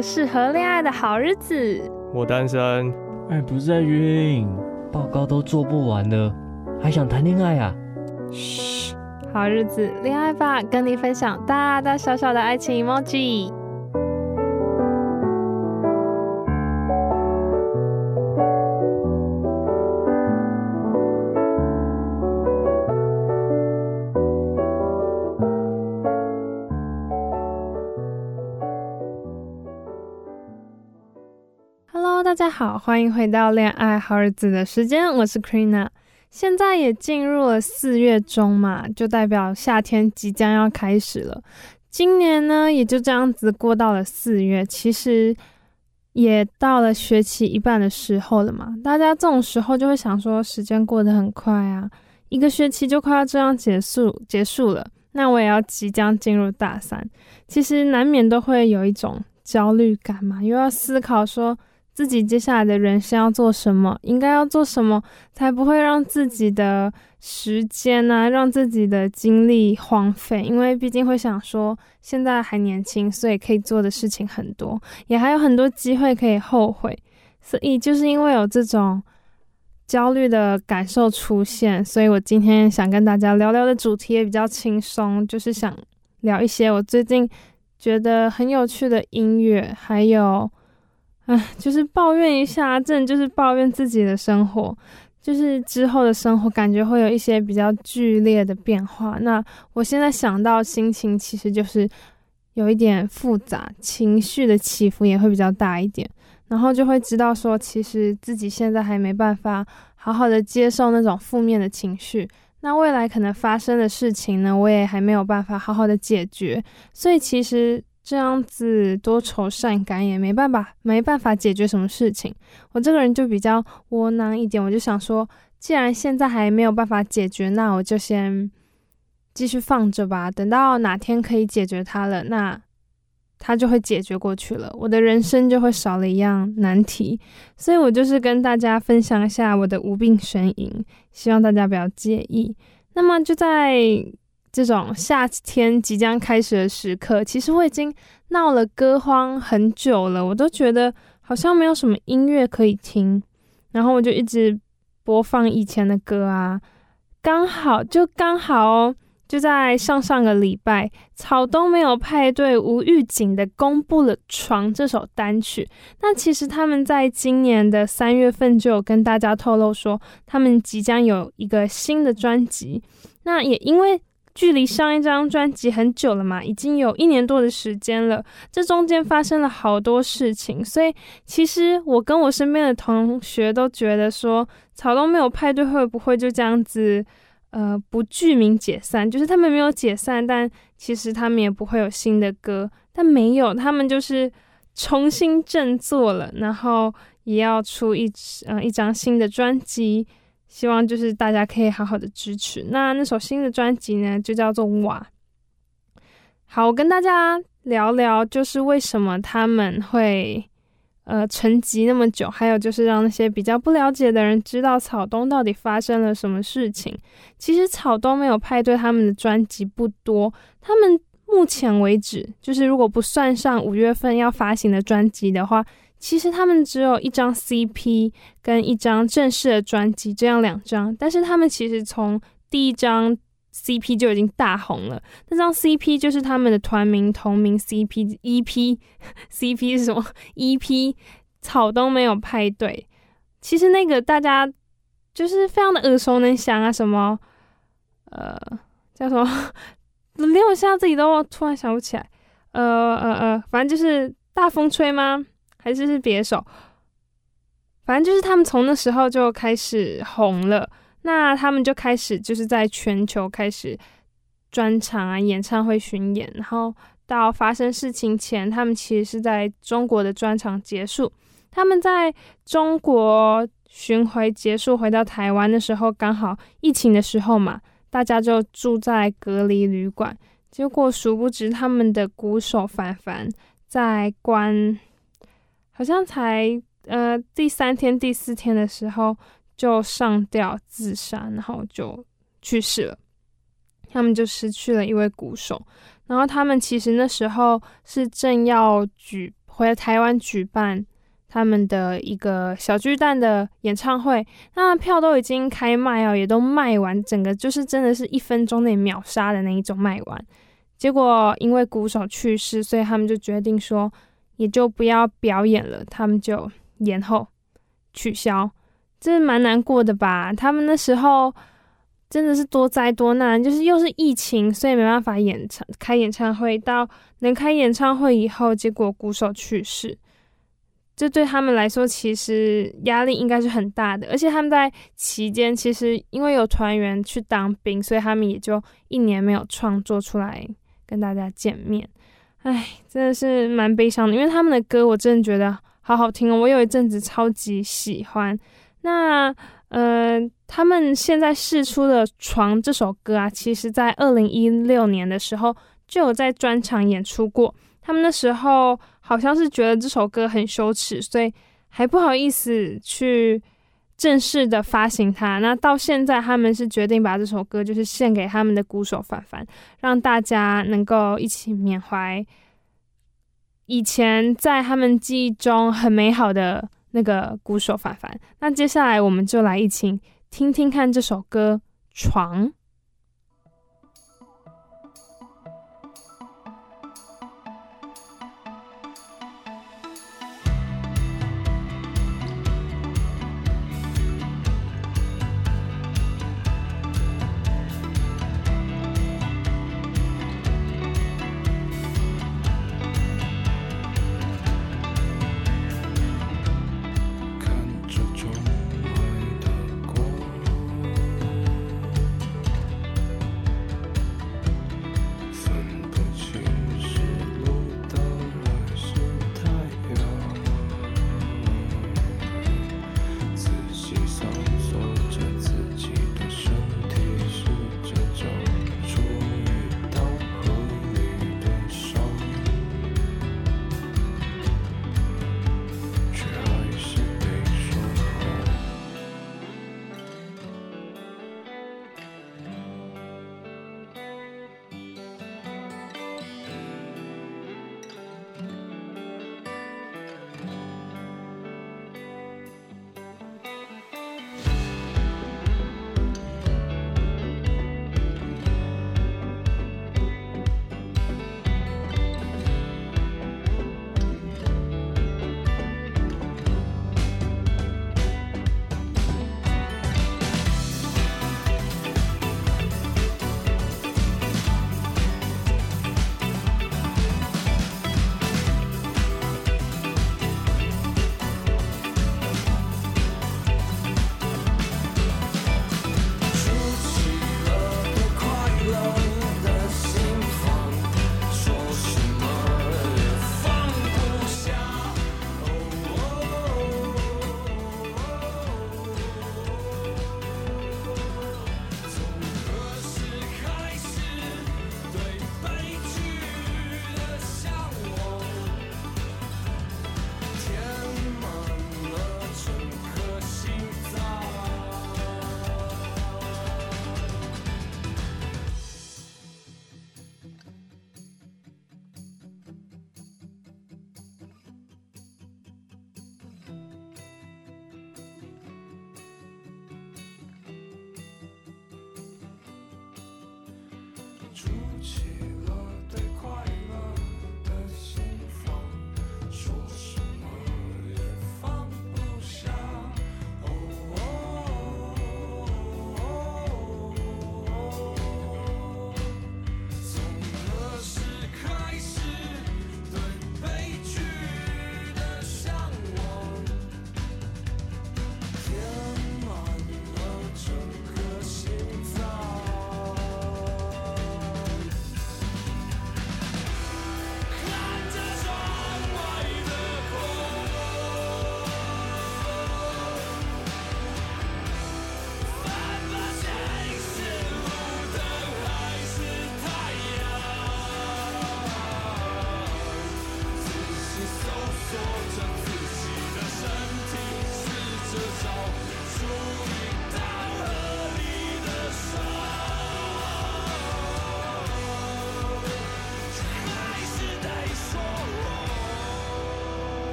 适合恋爱的好日子，我单身。哎，不是在晕，报告都做不完了，还想谈恋爱啊？嘘，好日子，恋爱吧，跟你分享大大小小的爱情 emoji。Hello，大家好，欢迎回到恋爱好日子的时间，我是 Krina。现在也进入了四月中嘛，就代表夏天即将要开始了。今年呢，也就这样子过到了四月，其实也到了学期一半的时候了嘛。大家这种时候就会想说，时间过得很快啊，一个学期就快要这样结束结束了。那我也要即将进入大三，其实难免都会有一种焦虑感嘛，又要思考说。自己接下来的人生要做什么？应该要做什么，才不会让自己的时间啊，让自己的精力荒废？因为毕竟会想说，现在还年轻，所以可以做的事情很多，也还有很多机会可以后悔。所以就是因为有这种焦虑的感受出现，所以我今天想跟大家聊聊的主题也比较轻松，就是想聊一些我最近觉得很有趣的音乐，还有。唉，就是抱怨一下，真的就是抱怨自己的生活，就是之后的生活感觉会有一些比较剧烈的变化。那我现在想到心情，其实就是有一点复杂，情绪的起伏也会比较大一点，然后就会知道说，其实自己现在还没办法好好的接受那种负面的情绪。那未来可能发生的事情呢，我也还没有办法好好的解决，所以其实。这样子多愁善感也没办法，没办法解决什么事情。我这个人就比较窝囊一点，我就想说，既然现在还没有办法解决，那我就先继续放着吧。等到哪天可以解决它了，那它就会解决过去了，我的人生就会少了一样难题。所以我就是跟大家分享一下我的无病呻吟，希望大家不要介意。那么就在。这种夏天即将开始的时刻，其实我已经闹了歌荒很久了，我都觉得好像没有什么音乐可以听，然后我就一直播放以前的歌啊，刚好就刚好哦，就在上上个礼拜，草东没有派对无预警的公布了《床》这首单曲。那其实他们在今年的三月份就有跟大家透露说，他们即将有一个新的专辑。那也因为。距离上一张专辑很久了嘛，已经有一年多的时间了。这中间发生了好多事情，所以其实我跟我身边的同学都觉得说，草东没有派对会不会就这样子，呃，不具名解散？就是他们没有解散，但其实他们也不会有新的歌。但没有，他们就是重新振作了，然后也要出一嗯、一张新的专辑。希望就是大家可以好好的支持。那那首新的专辑呢，就叫做《瓦》。好，我跟大家聊聊，就是为什么他们会呃沉寂那么久，还有就是让那些比较不了解的人知道草东到底发生了什么事情。其实草东没有派对，他们的专辑不多，他们目前为止，就是如果不算上五月份要发行的专辑的话，其实他们只有一张 CP 跟一张正式的专辑这样两张。但是他们其实从第一张 CP 就已经大红了。那张 CP 就是他们的团名同名 CP EP CP 是什么？EP 草东没有派对。其实那个大家就是非常的耳熟能详啊，什么呃叫什么？连我现在自己都突然想不起来，呃呃呃，反正就是大风吹吗？还是是别手？反正就是他们从那时候就开始红了，那他们就开始就是在全球开始专场啊、演唱会巡演，然后到发生事情前，他们其实是在中国的专场结束。他们在中国巡回结束，回到台湾的时候，刚好疫情的时候嘛。大家就住在隔离旅馆，结果殊不知他们的鼓手凡凡在关，好像才呃第三天、第四天的时候就上吊自杀，然后就去世了。他们就失去了一位鼓手，然后他们其实那时候是正要举回台湾举办。他们的一个小巨蛋的演唱会，那票都已经开卖哦，也都卖完，整个就是真的是一分钟内秒杀的那一种卖完。结果因为鼓手去世，所以他们就决定说，也就不要表演了，他们就延后取消，这蛮难过的吧？他们那时候真的是多灾多难，就是又是疫情，所以没办法演唱开演唱会，到能开演唱会以后，结果鼓手去世。这对他们来说，其实压力应该是很大的，而且他们在期间，其实因为有团员去当兵，所以他们也就一年没有创作出来跟大家见面。唉，真的是蛮悲伤的，因为他们的歌我真的觉得好好听哦，我有一阵子超级喜欢。那呃，他们现在试出的《床》这首歌啊，其实在二零一六年的时候就有在专场演出过。他们那时候好像是觉得这首歌很羞耻，所以还不好意思去正式的发行它。那到现在，他们是决定把这首歌就是献给他们的鼓手凡凡，让大家能够一起缅怀以前在他们记忆中很美好的那个鼓手凡凡。那接下来，我们就来一起听听看这首歌《床》。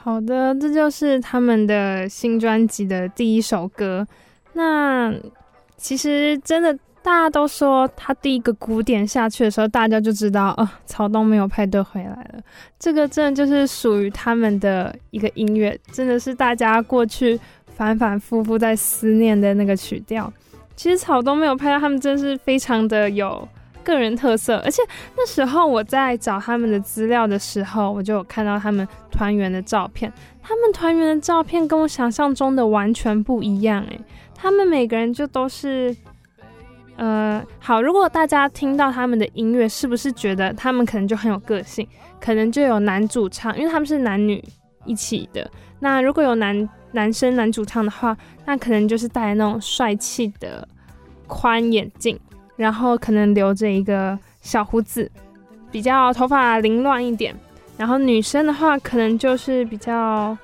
好的，这就是他们的新专辑的第一首歌。那其实真的，大家都说他第一个鼓点下去的时候，大家就知道哦，草东没有派对回来了。这个真的就是属于他们的一个音乐，真的是大家过去反反复复在思念的那个曲调。其实草东没有派对，他们真是非常的有。个人特色，而且那时候我在找他们的资料的时候，我就有看到他们团员的照片。他们团员的照片跟我想象中的完全不一样，诶，他们每个人就都是，呃，好。如果大家听到他们的音乐，是不是觉得他们可能就很有个性？可能就有男主唱，因为他们是男女一起的。那如果有男男生男主唱的话，那可能就是戴那种帅气的宽眼镜。然后可能留着一个小胡子，比较头发凌乱一点。然后女生的话，可能就是比较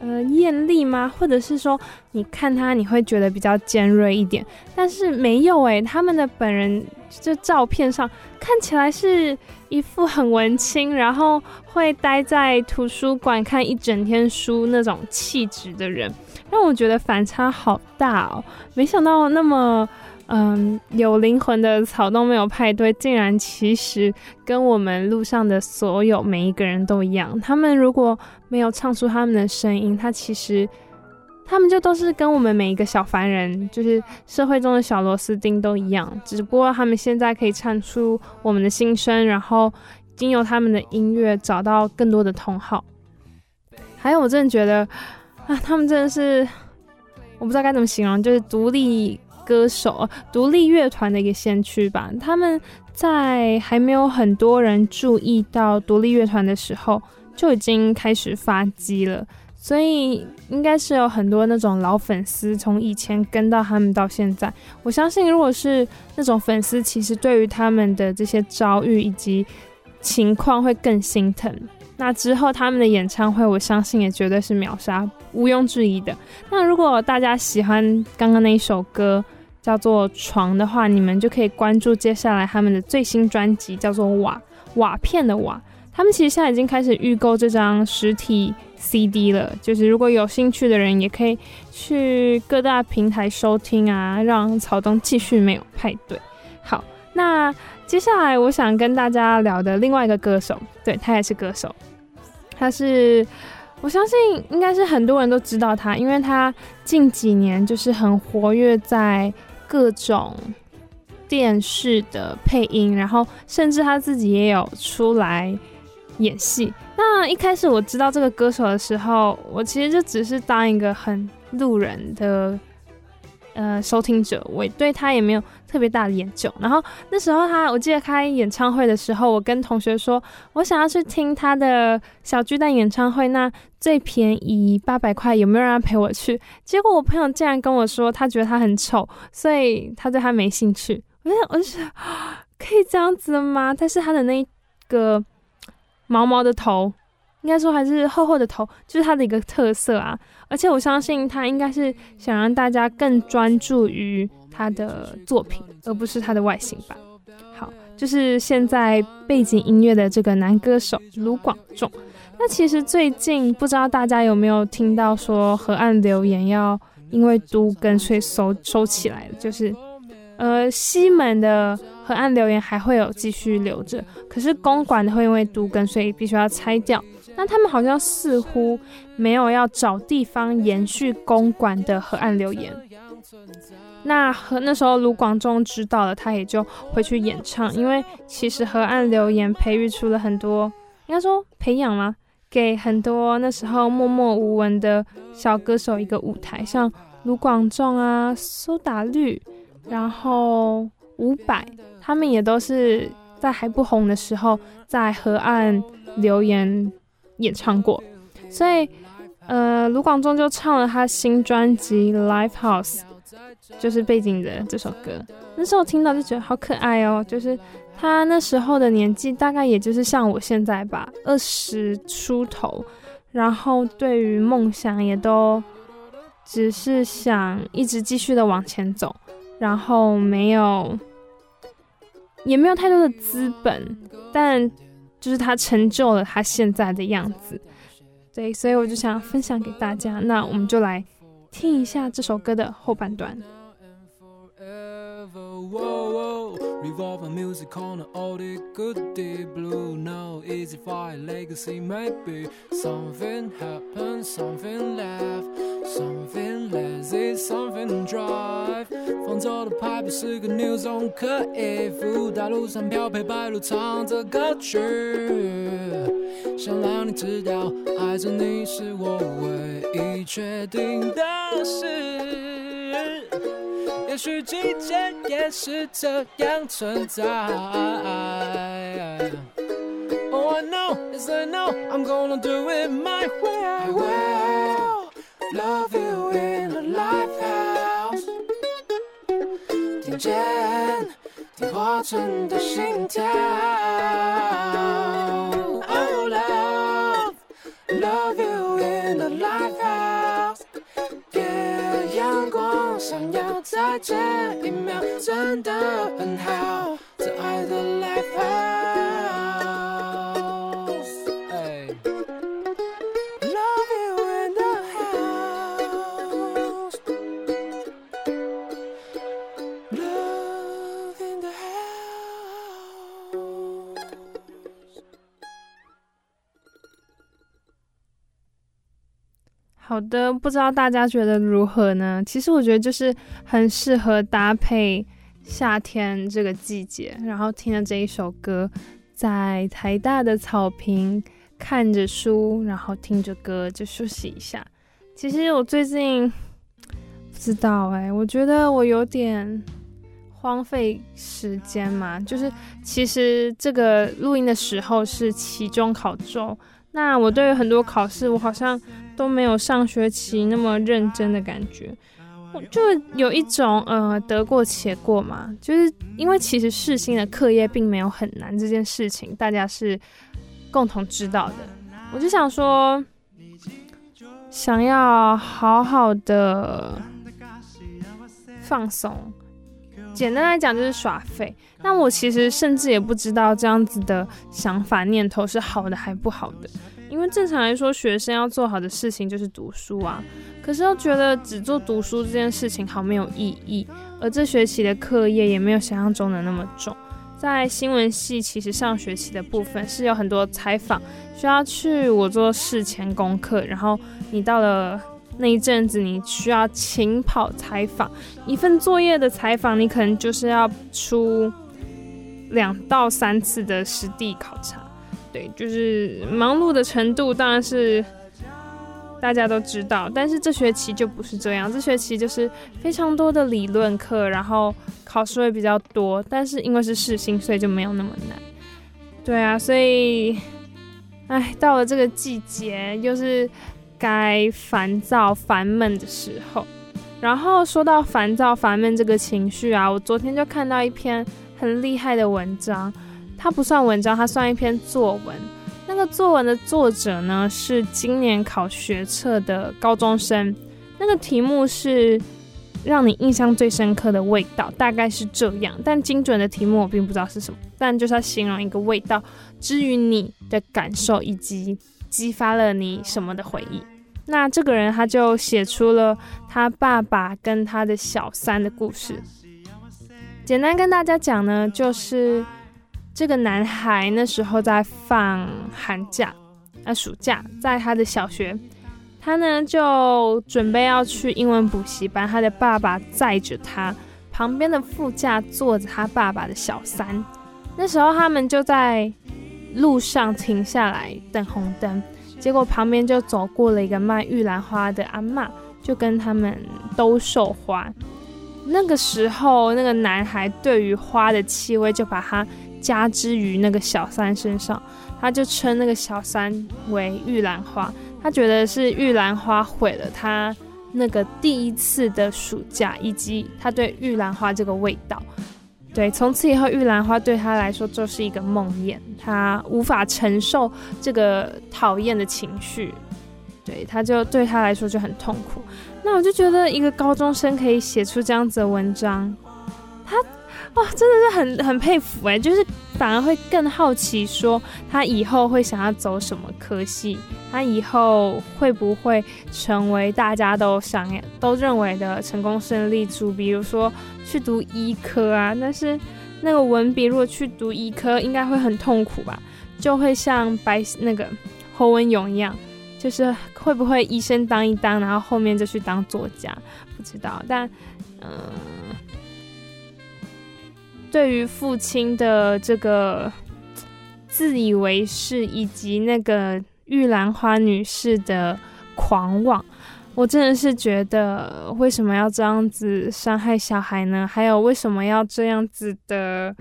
呃艳丽吗？或者是说，你看他你会觉得比较尖锐一点。但是没有诶，他们的本人就照片上看起来是一副很文青，然后会待在图书馆看一整天书那种气质的人，让我觉得反差好大哦。没想到那么。嗯，有灵魂的草东没有派对，竟然其实跟我们路上的所有每一个人都一样。他们如果没有唱出他们的声音，他其实他们就都是跟我们每一个小凡人，就是社会中的小螺丝钉都一样。只不过他们现在可以唱出我们的心声，然后经由他们的音乐找到更多的同好。还有，我真的觉得啊，他们真的是我不知道该怎么形容，就是独立。歌手，独立乐团的一个先驱吧。他们在还没有很多人注意到独立乐团的时候，就已经开始发迹了。所以应该是有很多那种老粉丝，从以前跟到他们到现在。我相信，如果是那种粉丝，其实对于他们的这些遭遇以及情况会更心疼。那之后他们的演唱会，我相信也绝对是秒杀，毋庸置疑的。那如果大家喜欢刚刚那一首歌，叫做床的话，你们就可以关注接下来他们的最新专辑，叫做瓦瓦片的瓦。他们其实现在已经开始预购这张实体 CD 了，就是如果有兴趣的人，也可以去各大平台收听啊，让草东继续没有派对。好，那接下来我想跟大家聊的另外一个歌手，对，他也是歌手，他是我相信应该是很多人都知道他，因为他近几年就是很活跃在。各种电视的配音，然后甚至他自己也有出来演戏。那一开始我知道这个歌手的时候，我其实就只是当一个很路人的。呃，收听者，我对他也没有特别大的研究。然后那时候他，我记得开演唱会的时候，我跟同学说，我想要去听他的小巨蛋演唱会，那最便宜八百块，有没有人陪我去？结果我朋友竟然跟我说，他觉得他很丑，所以他对他没兴趣。我就我就想，可以这样子吗？但是他的那个毛毛的头。应该说还是厚厚的头，就是他的一个特色啊。而且我相信他应该是想让大家更专注于他的作品，而不是他的外形吧。好，就是现在背景音乐的这个男歌手卢广仲。那其实最近不知道大家有没有听到说河岸留言要因为都更所以收收起来了，就是呃西门的河岸留言还会有继续留着，可是公馆的会因为都更所以必须要拆掉。那他们好像似乎没有要找地方延续公馆的河岸留言。那和那时候卢广仲知道了，他也就回去演唱，因为其实河岸留言培育出了很多，应该说培养吗？给很多那时候默默无闻的小歌手一个舞台，像卢广仲啊、苏打绿，然后伍佰，他们也都是在还不红的时候在河岸留言演唱过，所以呃，卢广仲就唱了他新专辑《Live House》，就是背景的这首歌。那时候听到就觉得好可爱哦，就是。他那时候的年纪大概也就是像我现在吧，二十出头，然后对于梦想也都只是想一直继续的往前走，然后没有也没有太多的资本，但就是他成就了他现在的样子，对，所以我就想分享给大家，那我们就来听一下这首歌的后半段。Wow Revolver music on an oldie goodie blue. No easy fire legacy, maybe something happens, something left. Something lazy, something drive。放走的牌不是个 new zone，可以附大路上飘配白鹭唱着歌曲。想让你知道，爱着你是我唯一确定的事。也许季节也是这样存在。Oh, I know, yes I know, I'm gonna do it my way. I will love you in a lifehouse，。听见电话中的心跳。Oh, love, love you in a live 想要在这一秒，真的很好。这爱的 Live 好的，不知道大家觉得如何呢？其实我觉得就是很适合搭配夏天这个季节，然后听了这一首歌，在台大的草坪看着书，然后听着歌就休息一下。其实我最近不知道哎、我觉得我有点荒废时间嘛，就是其实这个录音的时候是期中考周，那我对于很多考试，我好像。都没有上学期那么认真的感觉，就有一种呃得过且过嘛，就是因为其实世新的课业并没有很难，这件事情大家是共同知道的。我就想说，想要好好的放松，简单来讲就是耍废。那我其实甚至也不知道这样子的想法念头是好的还不好的。因为正常来说，学生要做好的事情就是读书啊。可是又觉得只做读书这件事情好没有意义，而这学期的课业也没有想象中的那么重。在新闻系，其实上学期的部分是有很多采访，需要去我做事前功课，然后你到了那一阵子，你需要勤跑采访。一份作业的采访，你可能就是要出两到三次的实地考察。对，就是忙碌的程度当然是大家都知道，但是这学期就不是这样，这学期就是非常多的理论课，然后考试会比较多，但是因为是试新，所以就没有那么难。对啊，所以，哎，到了这个季节，又是该烦躁烦闷的时候。然后说到烦躁烦闷这个情绪啊，我昨天就看到一篇很厉害的文章。它不算文章，它算一篇作文。那个作文的作者呢，是今年考学测的高中生。那个题目是让你印象最深刻的味道，大概是这样。但精准的题目我并不知道是什么，但就是要形容一个味道，之于你的感受以及激发了你什么的回忆。那这个人他就写出了他爸爸跟他的小三的故事。简单跟大家讲呢，就是这个男孩那时候在放寒假啊，暑假，在他的小学，他呢就准备要去英文补习班，他的爸爸载着他，旁边的副驾坐着他爸爸的小三。那时候他们就在路上停下来等红灯。结果旁边就走过了一个卖玉兰花的阿嬷，就跟他们兜售花。那个时候，那个男孩对于花的气味就把它加之于那个小三身上，他就称那个小三为玉兰花。他觉得是玉兰花毁了他那个第一次的暑假，以及他对玉兰花这个味道。对，从此以后，玉兰花对他来说就是一个梦魇，他无法承受这个讨厌的情绪，对，他就对他来说就很痛苦。那我就觉得一个高中生可以写出这样子的文章，哇，真的是很很佩服哎，就是反而会更好奇，说他以后会想要走什么科系，他以后会不会成为大家都想要、都认为的成功胜利组，比如说去读医科啊。但是那个文笔如果去读医科，应该会很痛苦吧？就会像白那个侯文勇一样，就是会不会医生当一当，然后后面就去当作家？不知道，但嗯。对于父亲的这个自以为是，以及那个玉兰花女士的狂妄，我真的是觉得为什么要这样子伤害小孩呢？还有为什么要这样子的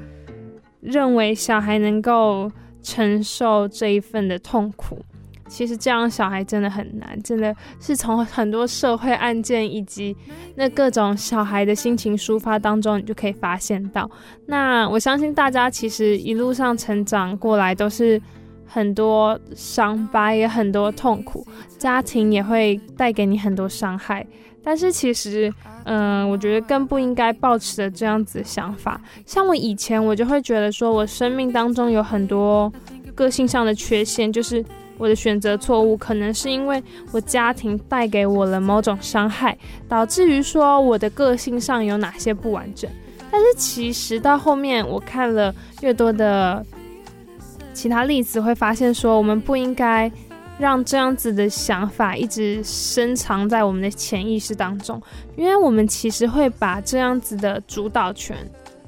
认为小孩能够承受这一份的痛苦？其实这样小孩真的很难，真的是从很多社会案件以及那各种小孩的心情抒发当中，你就可以发现到。那我相信大家其实一路上成长过来都是很多伤疤，也很多痛苦，家庭也会带给你很多伤害。但是其实，嗯、我觉得更不应该抱持着这样子想法。像我以前，我就会觉得说我生命当中有很多 个性上的缺陷，就是。我的选择错误，可能是因为我家庭带给我了某种伤害，导致于说我的个性上有哪些不完整。但是其实到后面我看了越多的其他例子，会发现说我们不应该让这样子的想法一直深藏在我们的潜意识当中，因为我们其实会把这样子的主导权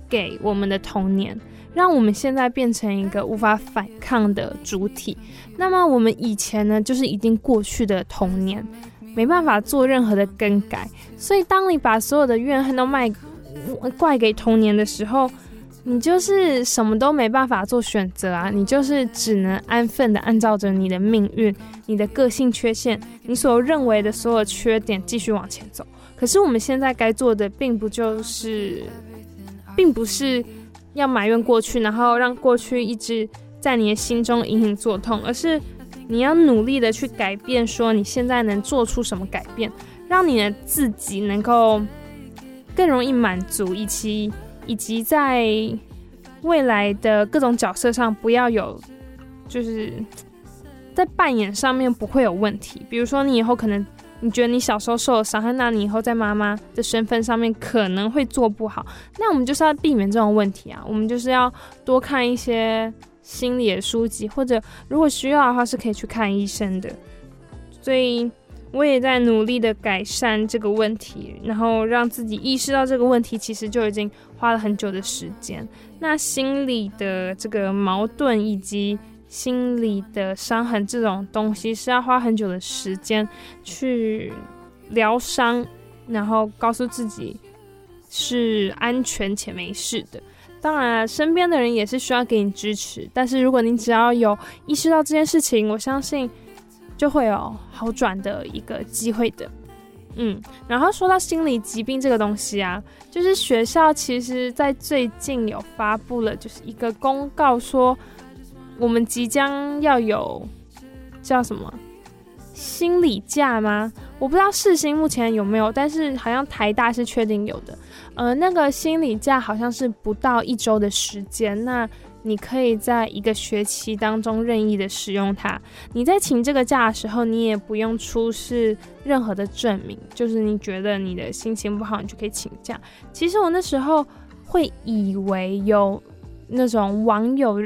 给我们的童年。让我们现在变成一个无法反抗的主体。那么我们以前呢，就是已经过去的童年，没办法做任何的更改。所以，当你把所有的怨恨都卖怪给童年的时候，你就是什么都没办法做选择啊！你就是只能安分的按照着你的命运、你的个性缺陷、你所认为的所有缺点继续往前走。可是我们现在该做的，并不就是，并不是。要埋怨过去，然后让过去一直在你的心中隐隐作痛，而是你要努力的去改变，说你现在能做出什么改变，让你的自己能够更容易满足，以及以及在未来的各种角色上不要有，就是在扮演上面不会有问题。比如说，你以后可能。你觉得你小时候受了伤害，那你以后在妈妈的身份上面可能会做不好。那我们就是要避免这种问题啊，我们就是要多看一些心理的书籍，或者如果需要的话是可以去看医生的。所以我也在努力的改善这个问题，然后让自己意识到这个问题，其实就已经花了很久的时间。那心理的这个矛盾以及。心理的伤痕这种东西是要花很久的时间去疗伤，然后告诉自己是安全且没事的。当然，身边的人也是需要给你支持。但是，如果你只要有意识到这件事情，我相信就会有好转的一个机会的。嗯，然后说到心理疾病这个东西啊，就是学校其实在最近有发布了，就是一个公告说。我们即将要有叫什么心理假吗？我不知道世新目前有没有，但是好像台大是确定有的。呃，那个心理假好像是不到一周的时间，那你可以在一个学期当中任意的使用它。你在请这个假的时候，你也不用出示任何的证明，就是你觉得你的心情不好，你就可以请假。其实我那时候会以为有那种网友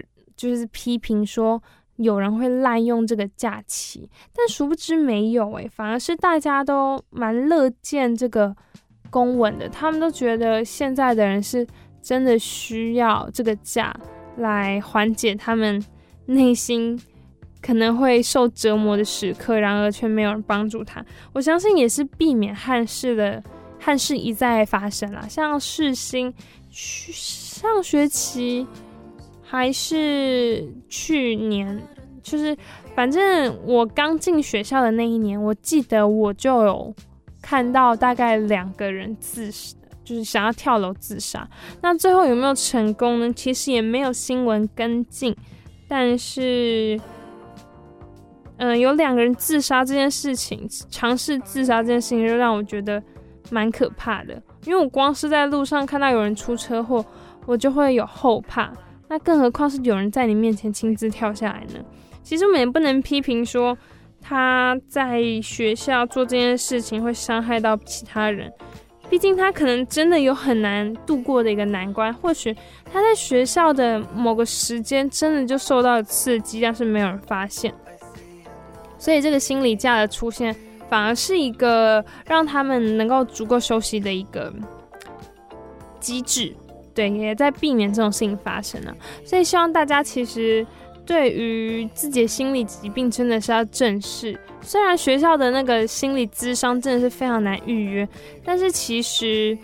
就是批评说。有人会滥用这个假期，但殊不知没有诶，反而是大家都蛮乐见这个公文的。他们都觉得现在的人是真的需要这个假来缓解他们内心可能会受折磨的时刻，然而却没有人帮助他。我相信也是避免憾事的憾事一再发生啦，像世新去上学期。还是去年，就是反正我刚进学校的那一年，我记得我就有看到大概两个人自杀，就是想要跳楼自杀。那最后有没有成功呢？其实也没有新闻跟进。但是，嗯、有两个人自杀这件事情，尝试自杀这件事情，就让我觉得蛮可怕的。因为我光是在路上看到有人出车祸，我就会有后怕。那更何况是有人在你面前亲自跳下来呢？其实我们也不能批评说他在学校做这件事情会伤害到其他人，毕竟他可能真的有很难度过的一个难关。或许他在学校的某个时间真的就受到刺激，但是没有人发现。所以这个心理价的出现，反而是一个让他们能够足够休息的一个机制。对，也在避免这种事情发生了，所以希望大家其实对于自己的心理疾病真的是要正视。虽然学校的那个心理咨商真的是非常难预约，但是其实，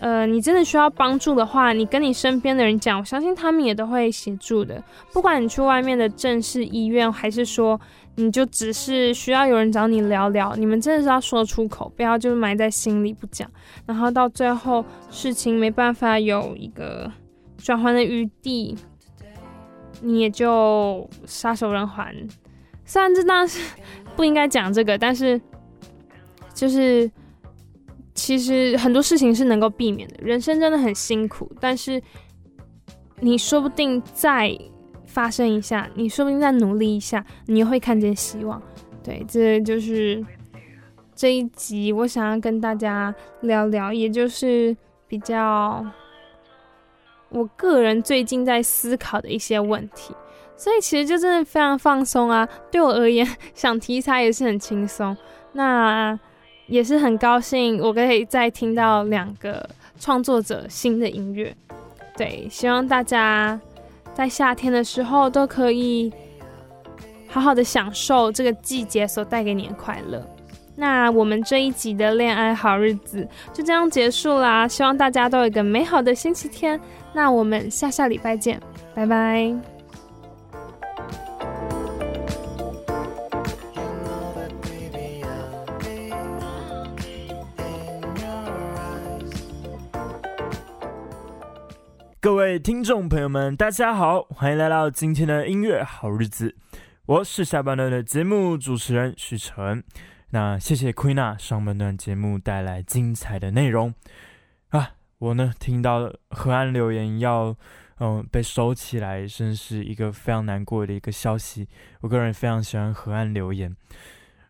呃，你真的需要帮助的话，你跟你身边的人讲，我相信他们也都会协助的。不管你去外面的正式医院，还是说。你就只是需要有人找你聊聊，你们真的是要说出口，不要就是埋在心里不讲，然后到最后事情没办法有一个转换的余地，你也就撒手人寰。虽然这当然是不应该讲这个，但是就是其实很多事情是能够避免的。人生真的很辛苦，但是你说不定在。发生一下，你说不定再努力一下，你会看见希望。对，这就是这一集我想要跟大家聊聊，也就是比较我个人最近在思考的一些问题。所以其实就真的非常放松啊，对我而言，想题材也是很轻松。那也是很高兴，我可以再听到两个创作者新的音乐。对，希望大家。在夏天的时候，都可以好好的享受这个季节所带给你的快乐。那我们这一集的恋爱好日子就这样结束啦，希望大家都有一个美好的星期天。那我们下下礼拜见，拜拜。各位听众朋友们，大家好，欢迎来到今天的音乐好日子。我是下半段的节目主持人许晨。那谢谢 Queena 上半段节目带来精彩的内容啊。我呢听到河岸留言要嗯被收起来，真是一个非常难过的一个消息。我个人非常喜欢河岸留言。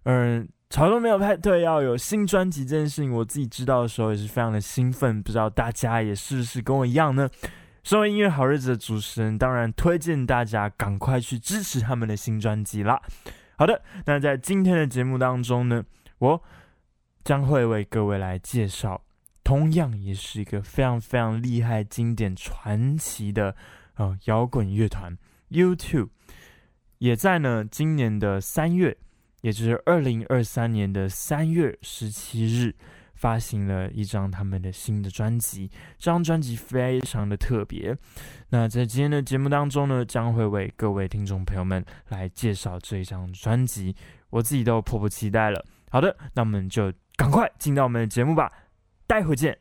嗯，潮州没有派对要有新专辑这件事情，我自己知道的时候也是非常的兴奋。不知道大家也是不是跟我一样呢？身为音乐好日子的主持人，当然推荐大家赶快去支持他们的新专辑啦。好的，那在今天的节目当中呢，我将会为各位来介绍，同样也是一个非常非常厉害、经典、传奇的呃摇滚乐团 U2，也在呢今年的三月，也就是二零二三年的三月十七日。发行了一张他们的新的专辑，这张专辑非常的特别。那在今天的节目当中呢，将会为各位听众朋友们来介绍这一张专辑，我自己都迫不及待了。好的，那我们就赶快进到我们的节目吧，待会见。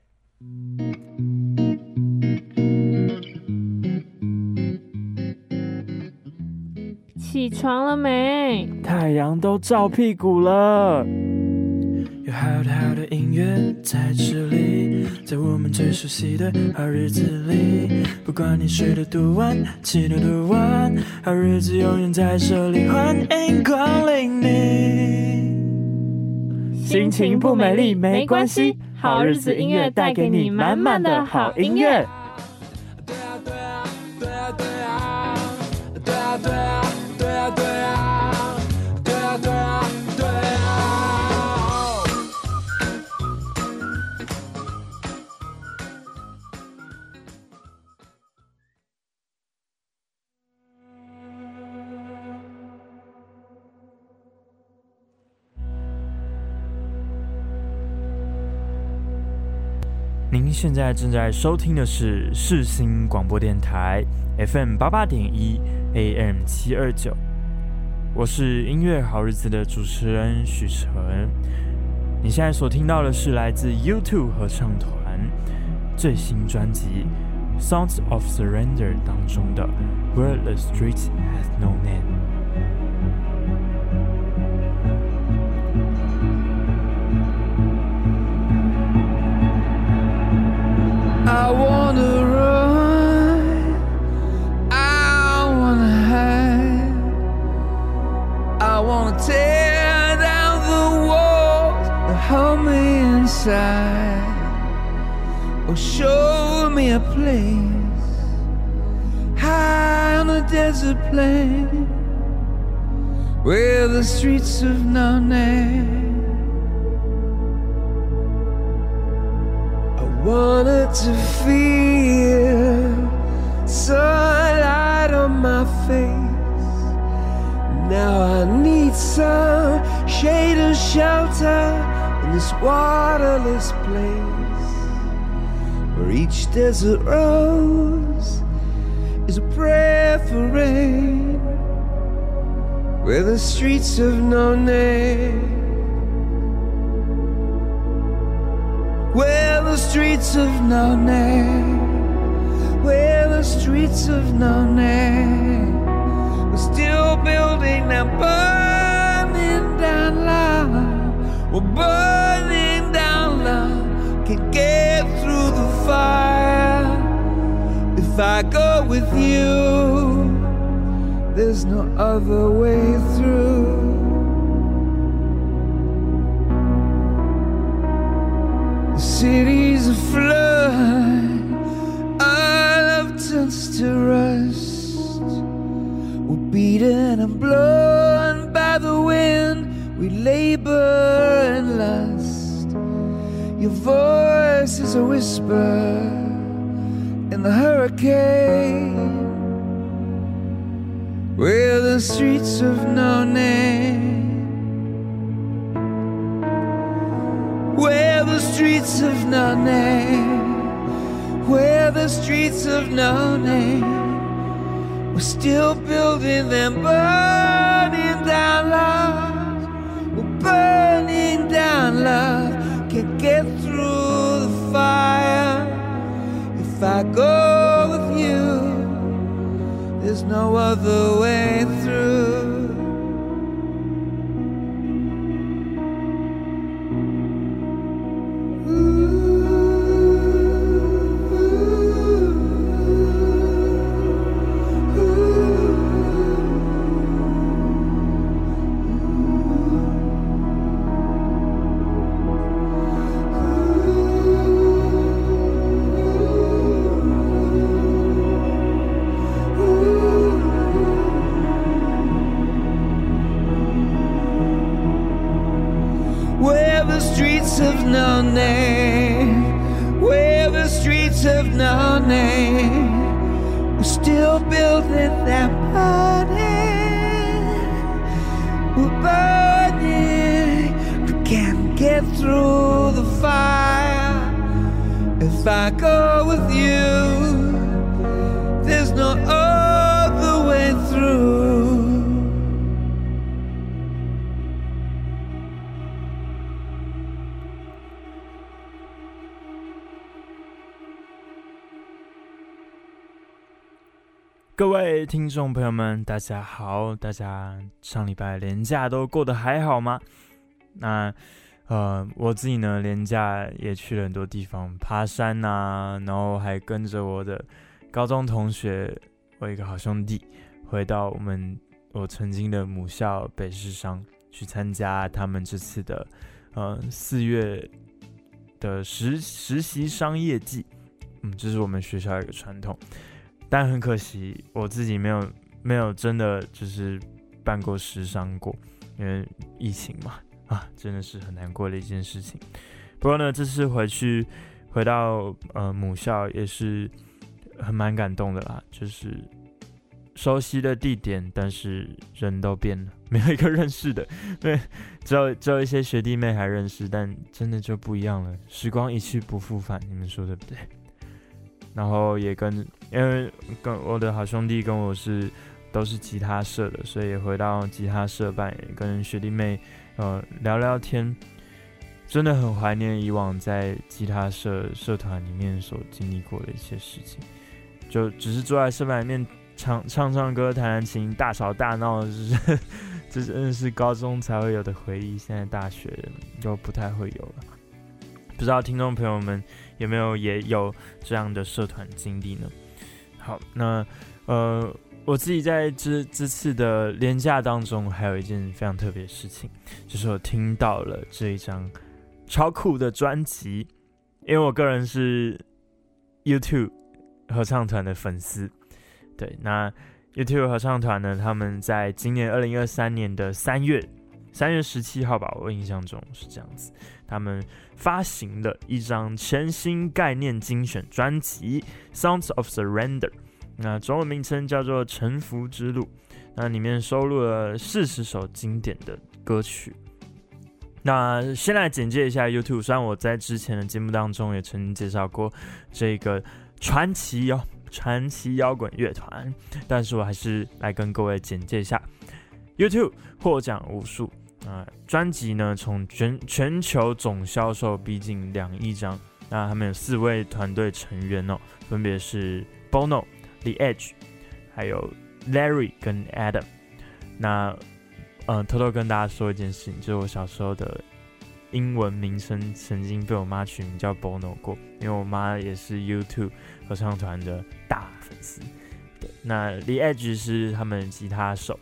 起床了没？太阳都照屁股了。有好好的音乐在这里，在我们最熟悉的好日子里，不管你睡得多晚，起得多晚，好日子永远在这里，欢迎光临你。心情不美丽没关系，好日子音乐带给你满满的好音乐。现在正在收听的是世新广播电台 FM 八八点一 AM 七二九，我是音乐好日子的主持人许晨。你现在所听到的是来自 YouTube 合唱团最新专辑《Songs of Surrender》当中的《Where the Street Has No Name》。I wanna run, I wanna hide, I wanna tear down the walls that hold me inside. Oh, show me a place high on a desert plain where the streets have no name. Wanted to feel sunlight on my face. Now I need some shade and shelter in this waterless place where each desert rose is a prayer for rain, where the streets have no name. Streets of no name, where the streets of no name, we're still building and burning down love. We're burning down love, can get through the fire. If I go with you, there's no other way through. City's aflood, our love turns to rust. We're beaten and blown by the wind, we labor and lust. Your voice is a whisper in the hurricane, where the streets of no name. Streets of no name, where the streets of no name, we're still building them, burning down love. We're burning down love, can't get through the fire. If I go with you, there's no other way through the fire. If I go with you, there's no other way through. 各位听众朋友们，大家好！大家上礼拜连假都过得还好吗？那呃，呃我自己呢，连假也去了很多地方，爬山呐、啊，然后还跟着我的高中同学，我一个好兄弟，回到我们我曾经的母校北师商，去参加他们这次的呃四月的实实习商业季，嗯，这是我们学校一个传统。但很可惜，我自己没有没有真的就是办过实商过，因为疫情嘛，啊，真的是很难过的一件事情。不过呢，这次回去回到呃母校也是很蛮感动的啦，就是熟悉的地点，但是人都变了，没有一个认识的，对，只有只有一些学弟妹还认识，但真的就不一样了。时光一去不复返，你们说对不对？然后也跟，因为跟我的好兄弟跟我是都是吉他社的，所以回到吉他社办，跟学弟妹呃聊聊天，真的很怀念以往在吉他社社团里面所经历过的一些事情。就只是坐在社办里面唱唱唱歌、弹弹琴、大吵大闹，就是这真的是高中才会有的回忆，现在大学就不太会有了。不知道听众朋友们有没有也有这样的社团经历呢？好，那呃，我自己在这这次的连假当中，还有一件非常特别的事情，就是我听到了这一张超酷的专辑，因为我个人是 YouTube 合唱团的粉丝。对，那 YouTube 合唱团呢，他们在今年二零二三年的三月三月十七号吧，我印象中是这样子。他们发行了一张全新概念精选专辑《Sounds of Surrender》，那中文名称叫做《臣服之路》。那里面收录了四十首经典的歌曲。那先来简介一下 YouTube，虽然我在之前的节目当中也曾经介绍过这个传奇摇，传奇摇滚乐团，但是我还是来跟各位简介一下 YouTube 获奖无数。啊，专辑呢，从全全球总销售逼近两亿张。那他们有四位团队成员哦，分别是 Bono、The Edge，还有 Larry 跟 Adam。那，呃，偷偷跟大家说一件事情，就是我小时候的英文名称曾经被我妈取名叫 Bono 过，因为我妈也是 YouTube 合唱团的大粉丝。对，那 The Edge 是他们吉他手。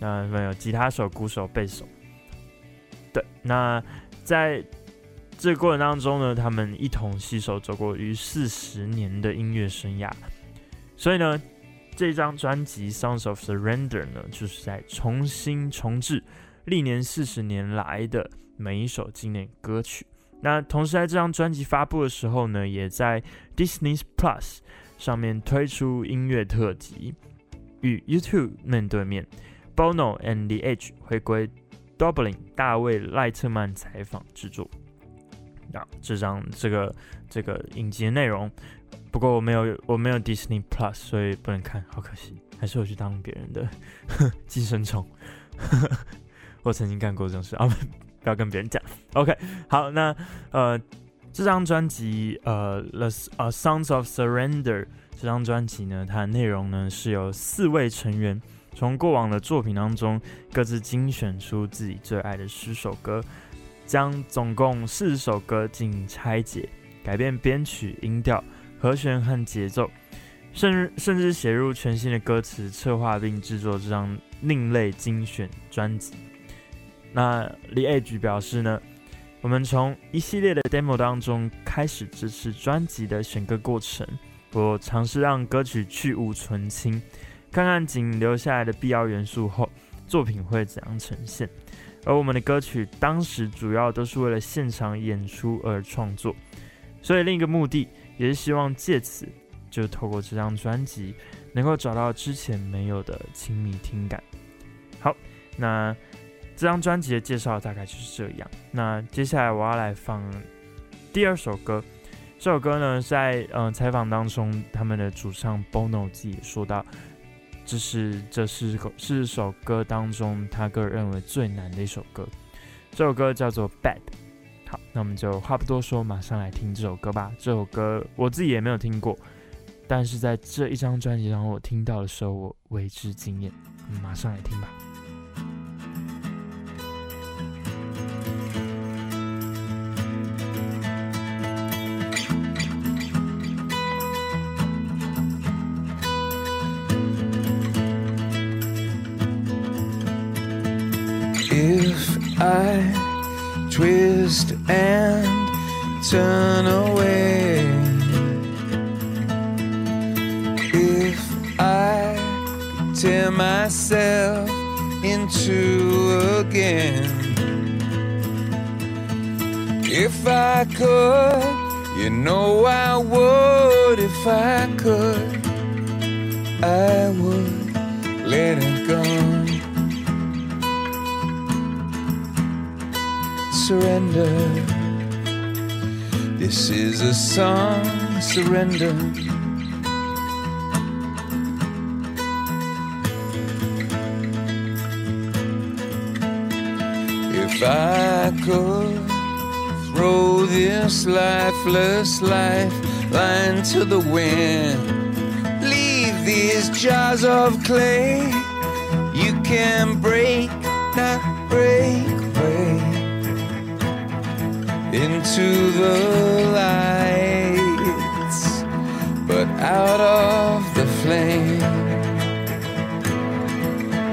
那没有吉他手、鼓手、贝手，对。那在这个过程当中呢，他们一同携手走过逾四十年的音乐生涯。所以呢，这张专辑《Sounds of Surrender》呢，就是在重新重制历年四十年来的每一首经典歌曲。那同时在这张专辑发布的时候呢，也在 Disney Plus 上面推出音乐特辑，与 YouTube 面对面。Bono and the Edge 回归 Dublin，大卫赖特曼采访制作。啊，这张这个这个影集的内容，不过我没有我没有 Disney Plus，所以不能看，好可惜。还是我去当别人的 寄生虫。我曾经干过这种事啊，不要跟别人讲。OK，好，那呃，这张专辑呃，The 呃 Sounds of Surrender 这张专辑呢，它的内容呢是由四位成员。从过往的作品当中，各自精选出自己最爱的十首歌，将总共四十首歌进行拆解、改变编曲、音调、和弦和节奏，甚至甚至写入全新的歌词，策划并制作这张另类精选专辑。那 The Edge 表示呢，我们从一系列的 demo 当中开始支持专辑的选歌过程，我尝试让歌曲去芜存菁。看看仅留下来的必要元素后，作品会怎样呈现？而我们的歌曲当时主要都是为了现场演出而创作，所以另一个目的也是希望借此，就透过这张专辑，能够找到之前没有的亲密听感。好，那这张专辑的介绍大概就是这样。那接下来我要来放第二首歌，这首歌呢，在嗯采访当中，他们的主唱 Bono 自己说到。这是这四首四首歌当中，他个人认为最难的一首歌。这首歌叫做《Bad》。好，那我们就话不多说，马上来听这首歌吧。这首歌我自己也没有听过，但是在这一张专辑当中我听到的时候，我为之惊艳。马上来听吧。If I twist and turn away, if I tear myself into again, if I could, you know I would, if I could, I would let it go. Surrender. This is a song, surrender. If I could throw this lifeless lifeline to the wind, leave these jars of clay. You can break, not into the lights, but out of the flame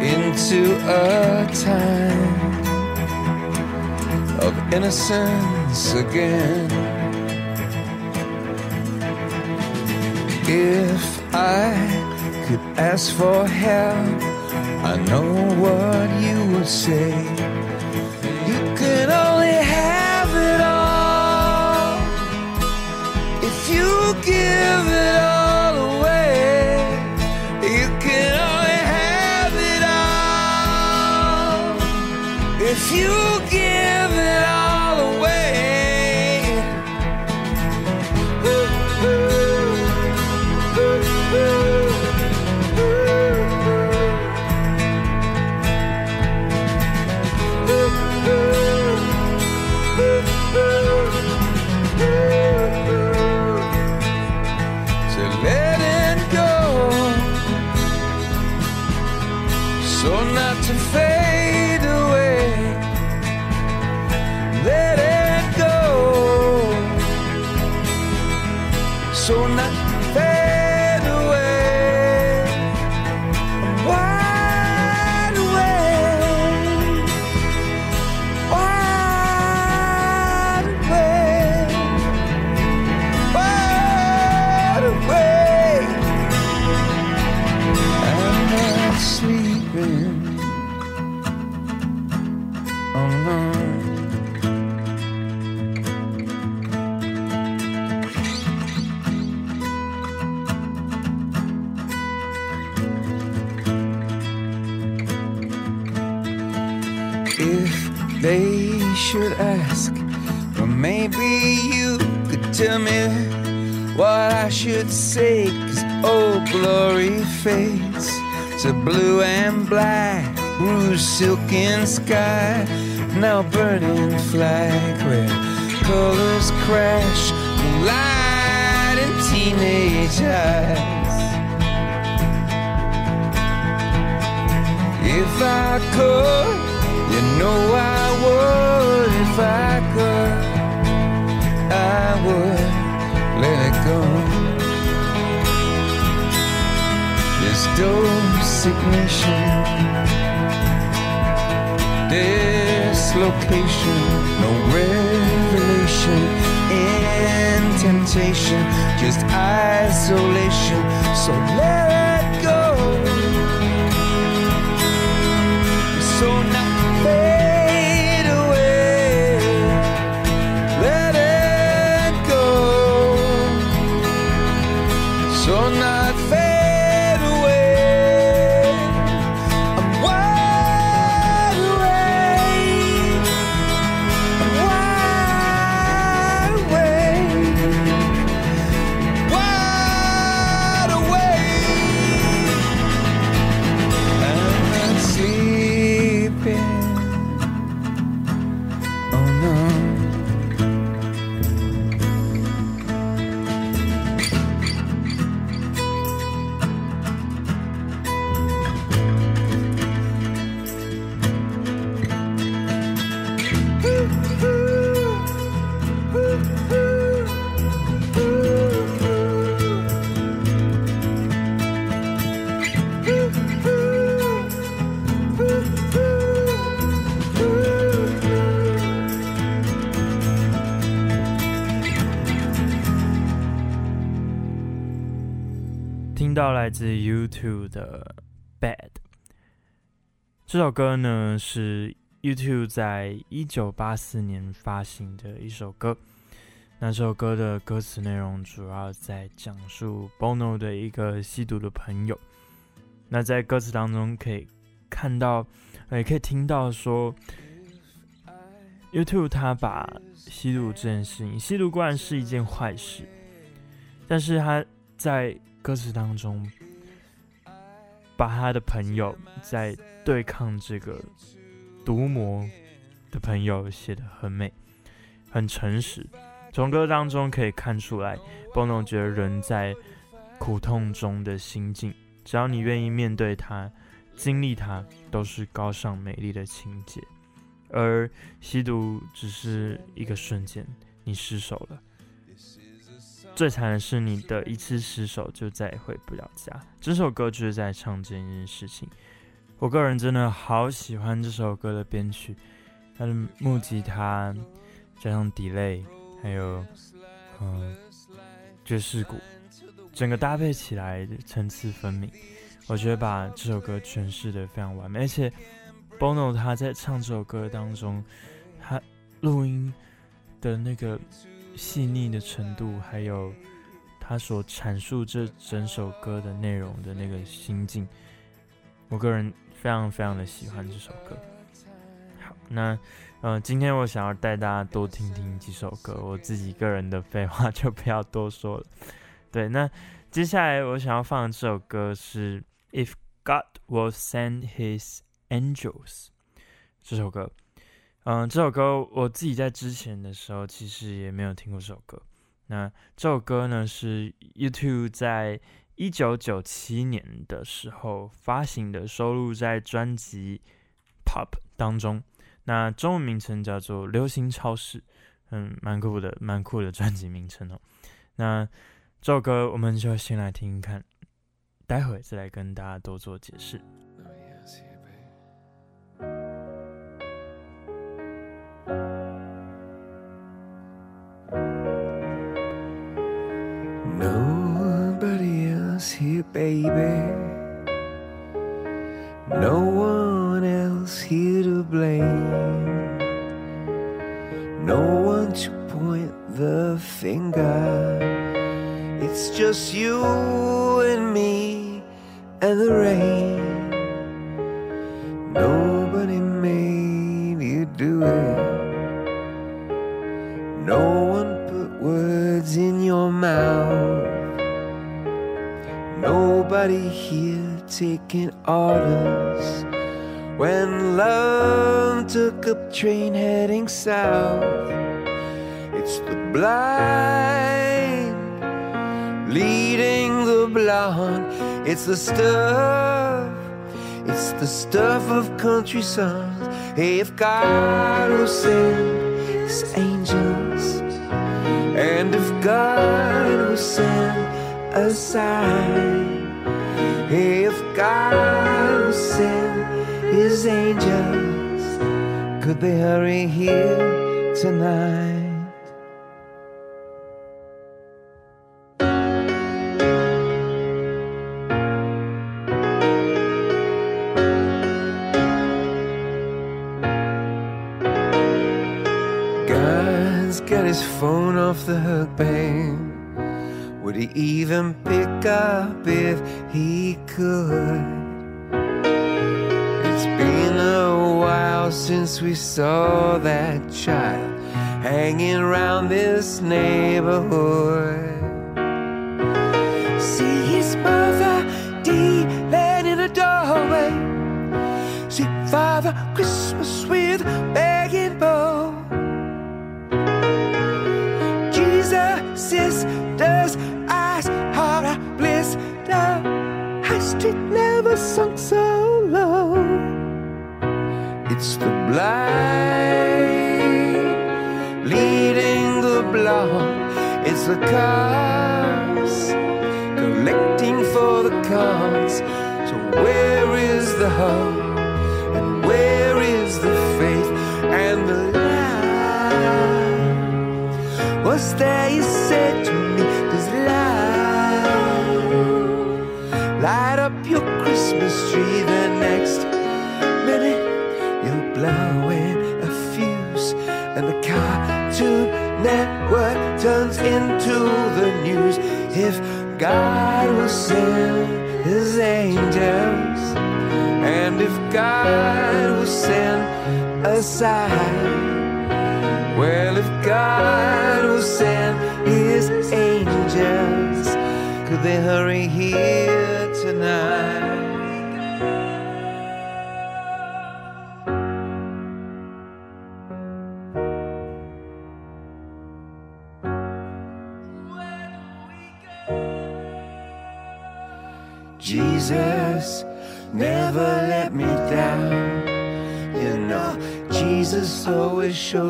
into a time of innocence again. If I could ask for help, I know what you would say. Give it all away. You can only have it all if you 自 YouTube 的《Bad》这首歌呢，是 YouTube 在一九八四年发行的一首歌。那这首歌的歌词内容主要在讲述 Bono 的一个吸毒的朋友。那在歌词当中可以看到，也可以听到说，YouTube 他把吸毒这件事情，吸毒固然是一件坏事，但是他在歌词当中把他的朋友在对抗这个毒魔的朋友写得很美，很诚实。从歌当中可以看出来，Bono 觉得人在苦痛中的心境，只要你愿意面对它、经历它，都是高尚美丽的情节。而吸毒只是一个瞬间，你失手了。最惨的是，你的一次失手就再也回不了家。这首歌就是在唱这件事情。我个人真的好喜欢这首歌的编曲，它的木吉他加上 delay。还有，嗯，爵士鼓，整个搭配起来层次分明，我觉得把这首歌诠释得非常完美。而且，Bono 他在唱这首歌当中，他录音的那个细腻的程度，还有他所阐述这整首歌的内容的那个心境，我个人非常非常的喜欢这首歌。好，那。嗯，今天我想要带大家多听听几首歌，我自己个人的废话就不要多说了。对，那接下来我想要放的这首歌是《If God Will Send His Angels》这首歌。嗯，这首歌我自己在之前的时候其实也没有听过这首歌。那这首歌呢是 U2 在一九九七年的时候发行的，收录在专辑《Pop》当中。那中文名称叫做《流行超市》，嗯，蛮酷的，蛮酷的专辑名称哦。那这首歌我们就先来听听看，待会再来跟大家多做解释。Nobody else here, baby. No one else here to blame. No one to point the finger. It's just you and me and the rain. Nobody made you do it. nobody here taking orders. When love took a train heading south, it's the blind leading the blind. It's the stuff, it's the stuff of country songs. Hey, if God will send his angels, and if God will send a sign if God send his angels, could they hurry here tonight? Got his phone off the hook, babe? Would he even pick up if he could? It's been a while since we saw that child hanging around this neighborhood. Blind leading the. It's the collecting for the. So where is the hope? And where is the faith and the there you said to me, does love the street the next and the Cartoon Network turns into the news. If God will send his angels, and if God will send a sign. Well, if God will send his angels, could they hurry here tonight?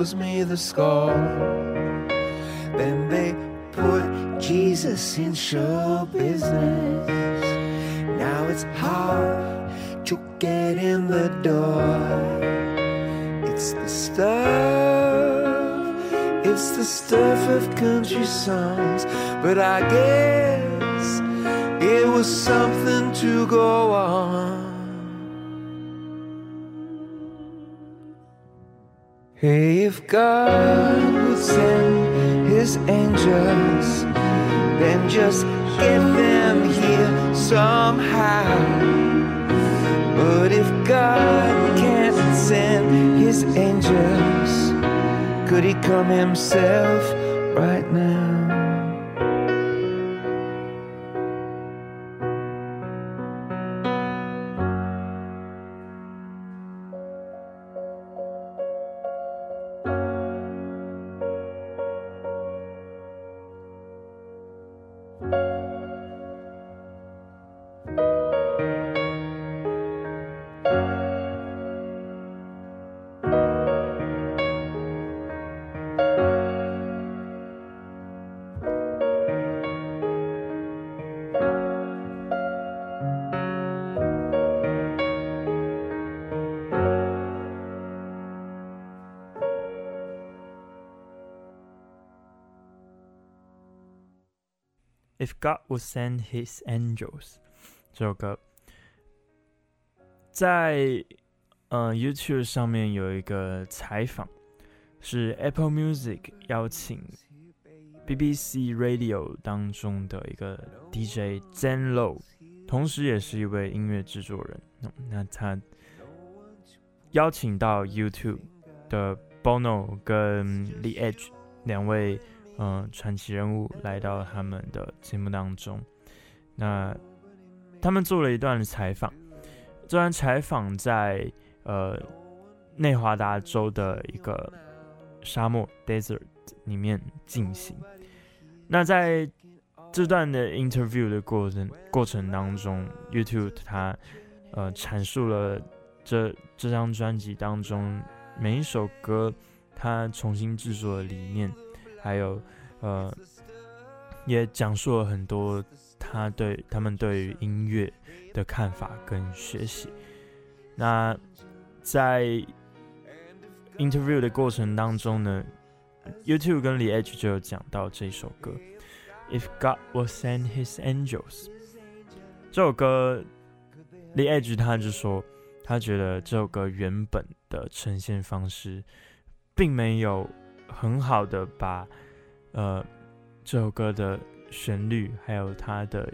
Shows me the score. Then they put Jesus in show business. Now it's hard to get in the door. It's the stuff, it's the stuff of country songs. But I guess it was something to go on. Hey, if God would send his angels, then just get them here somehow. But if God can't send his angels, could he come himself right now? God will send His angels，这首歌在呃 YouTube 上面有一个采访，是 Apple Music 邀请 BBC Radio 当中的一个 DJ Zen Low，同时也是一位音乐制作人。那他邀请到 YouTube 的 Bono 跟 The Edge 两位。嗯，传奇人物来到他们的节目当中，那他们做了一段采访。这段采访在呃内华达州的一个沙漠 （desert） 里面进行。那在这段的 interview 的过程过程当中，YouTube 他呃阐述了这这张专辑当中每一首歌他重新制作的理念。还有，呃，也讲述了很多他对他们对于音乐的看法跟学习。那在 interview 的过程当中呢，YouTube 跟李 H 就有讲到这首歌，If God Will Send His Angels。这首歌，The Edge 他就说，他觉得这首歌原本的呈现方式，并没有。很好的把，呃，这首歌的旋律，还有它的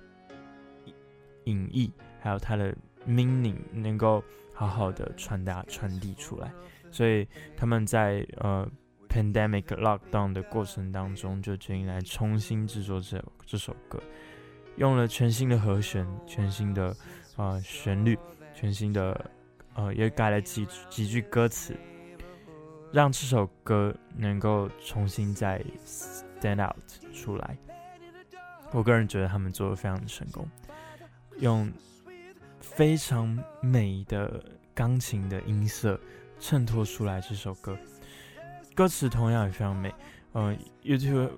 隐意，还有它的 meaning，能够好好的传达传递出来。所以他们在呃 pandemic lockdown 的过程当中，就决定来重新制作这这首歌，用了全新的和弦，全新的呃旋律，全新的呃也改了几几句歌词。让这首歌能够重新再 stand out 出来，我个人觉得他们做的非常的成功，用非常美的钢琴的音色衬托出来这首歌，歌词同样也非常美。嗯、，YouTube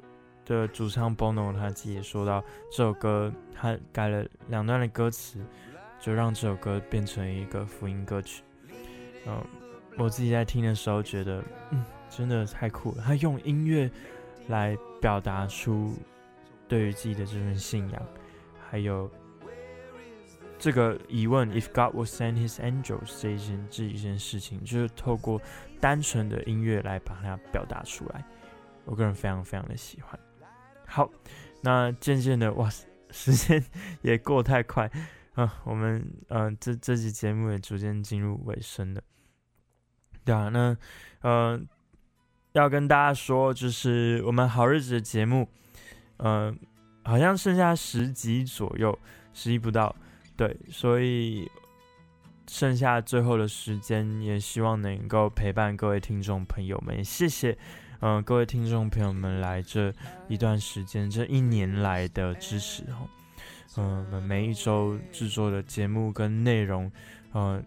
的主唱 Bono 他自己也说到，这首歌他改了两段的歌词，就让这首歌变成一个福音歌曲。嗯、我自己在听的时候觉得，嗯，真的太酷了。他用音乐来表达出对于自己的这份信仰，还有这个疑问，If God would send His angels 这一件这一件事情，就是透过单纯的音乐来把它表达出来。我个人非常非常的喜欢。好，那渐渐的，哇，时间也过太快啊！我们呃，这这期节目也逐渐进入尾声了。对啊，那呃，要跟大家说，就是我们好日子的节目，呃，好像剩下十集左右，十集不到。对，所以剩下最后的时间，也希望能够陪伴各位听众朋友们。谢谢，嗯、呃，各位听众朋友们来这一段时间，这一年来的支持哈。嗯、呃，每一周制作的节目跟内容，嗯、呃，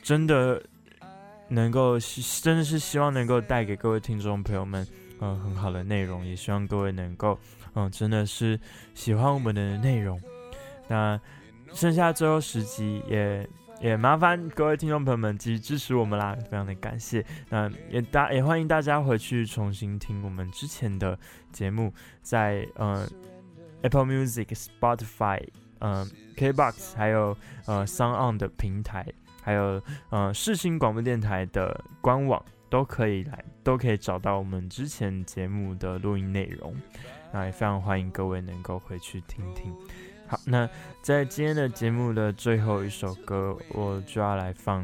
真的能够，真的是希望能够带给各位听众朋友们，嗯、呃，很好的内容。也希望各位能够，嗯、真的是喜欢我们的内容。那。剩下最后十集也也麻烦各位听众朋友们继续支持我们啦，非常的感谢。那也大也欢迎大家回去重新听我们之前的节目，在呃 Apple Music、Spotify、呃、KBox 还有呃 Sound On 的平台，还有呃世新广播电台的官网都可以来，都可以找到我们之前节目的录音内容。那也非常欢迎各位能够回去听听。好，那在今天的节目的最后一首歌，我就要来放，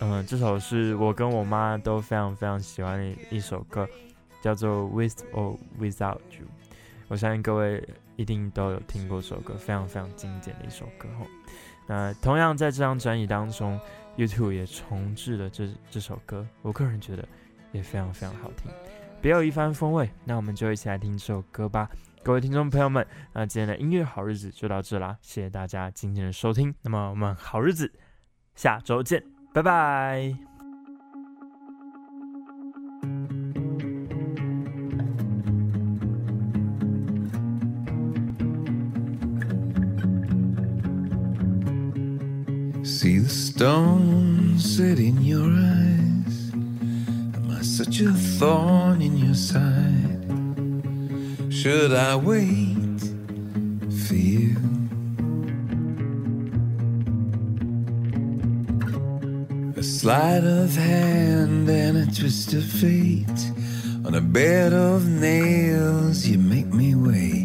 嗯、呃，这首是我跟我妈都非常非常喜欢的一首歌，叫做《With or Without You》。我相信各位一定都有听过这首歌，非常非常经典的一首歌。吼，那同样在这张专辑当中，YouTube 也重置了这这首歌，我个人觉得也非常非常好听，别有一番风味。那我们就一起来听这首歌吧。各位听众朋友们，那今天的音乐好日子就到这啦，谢谢大家今天的收听。那么我们好日子下周见，拜拜。Stones set in your eyes. Am I such a thorn in your side? Should I wait for you? A sleight of hand and a twist of fate. On a bed of nails, you make me wait.